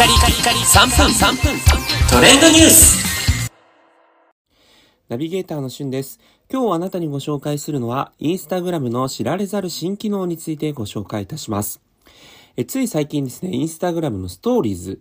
カリカリカリ3分3分トレンドニュースナビゲーターのしゅんです。今日あなたにご紹介するのは、インスタグラムの知られざる新機能についてご紹介いたします。えつい最近ですね、インスタグラムのストーリーズ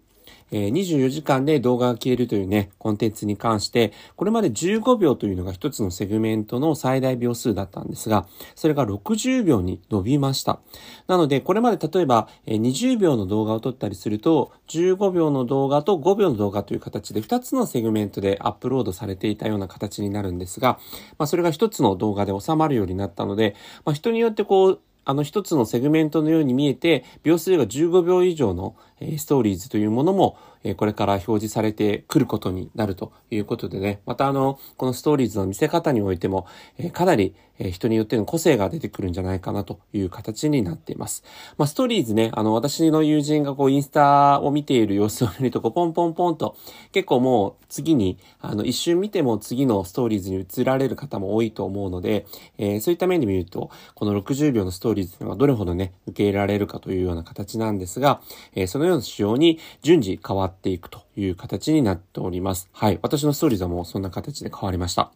えー、24時間で動画が消えるというね、コンテンツに関して、これまで15秒というのが一つのセグメントの最大秒数だったんですが、それが60秒に伸びました。なので、これまで例えば、えー、20秒の動画を撮ったりすると、15秒の動画と5秒の動画という形で2つのセグメントでアップロードされていたような形になるんですが、まあ、それが1つの動画で収まるようになったので、まあ、人によってこう、あの一つのセグメントのように見えて、秒数が15秒以上のストーリーズというものもこれから表示されてくることになるということでね、またあの、このストーリーズの見せ方においても、かなり人によっての個性が出てくるんじゃないかなという形になっています。まあ、ストーリーズね、あの、私の友人がこう、インスタを見ている様子を見ると、こう、ポンポンポンと、結構もう次に、あの、一瞬見ても次のストーリーズに移られる方も多いと思うので、えー、そういった面で見ると、この60秒のストーリーズというのがどれほどね、受け入れられるかというような形なんですが、えー、そのような仕様に順次変わっていくという形になっております。はい。私のストーリーズはもうそんな形で変わりました。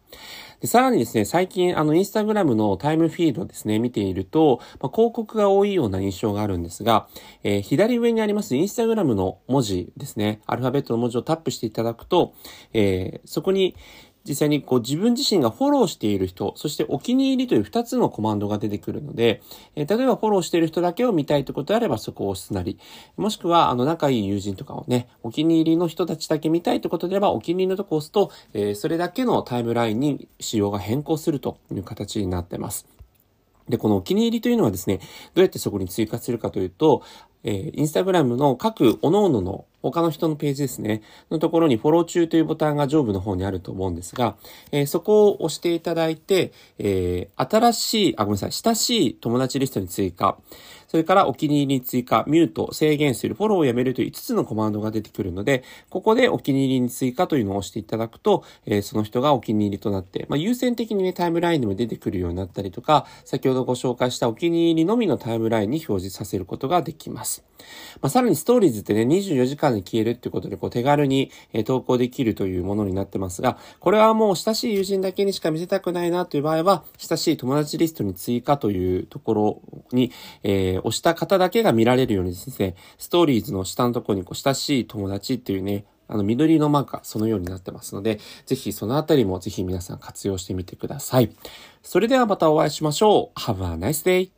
でさらにですね、最近、あの、インスタグラムのタイムフィードですね、見ていると、まあ、広告が多いような印象があるんですが、えー、左上にありますインスタグラムの文字ですね、アルファベットの文字をタップしていただくと、えー、そこに、実際にこう自分自身がフォローしている人、そしてお気に入りという2つのコマンドが出てくるので、え、例えばフォローしている人だけを見たいということであればそこを押すなり、もしくはあの仲いい友人とかをね、お気に入りの人たちだけ見たいということであればお気に入りのとこを押すと、え、それだけのタイムラインに仕様が変更するという形になってます。で、このお気に入りというのはですね、どうやってそこに追加するかというと、えー、インスタグラムの各各々の他の人のページですね、のところにフォロー中というボタンが上部の方にあると思うんですが、えー、そこを押していただいて、えー、新しい、あ、ごめんなさい、親しい友達リストに追加、それからお気に入りに追加、ミュート、制限する、フォローをやめるという5つのコマンドが出てくるので、ここでお気に入りに追加というのを押していただくと、えー、その人がお気に入りとなって、まあ、優先的にね、タイムラインでも出てくるようになったりとか、先ほどご紹介したお気に入りのみのタイムラインに表示させることができます。まあ、さらにストーリーズってね、24時間で消えるっていうことで、こう手軽に、え投稿できるというものになってますが、これはもう親しい友人だけにしか見せたくないなという場合は、親しい友達リストに追加というところに、えー、押した方だけが見られるようにですね、ストーリーズの下のところにこう親しい友達っていうね、あの緑のマークがそのようになってますので、ぜひそのあたりもぜひ皆さん活用してみてください。それではまたお会いしましょう。Have a nice day!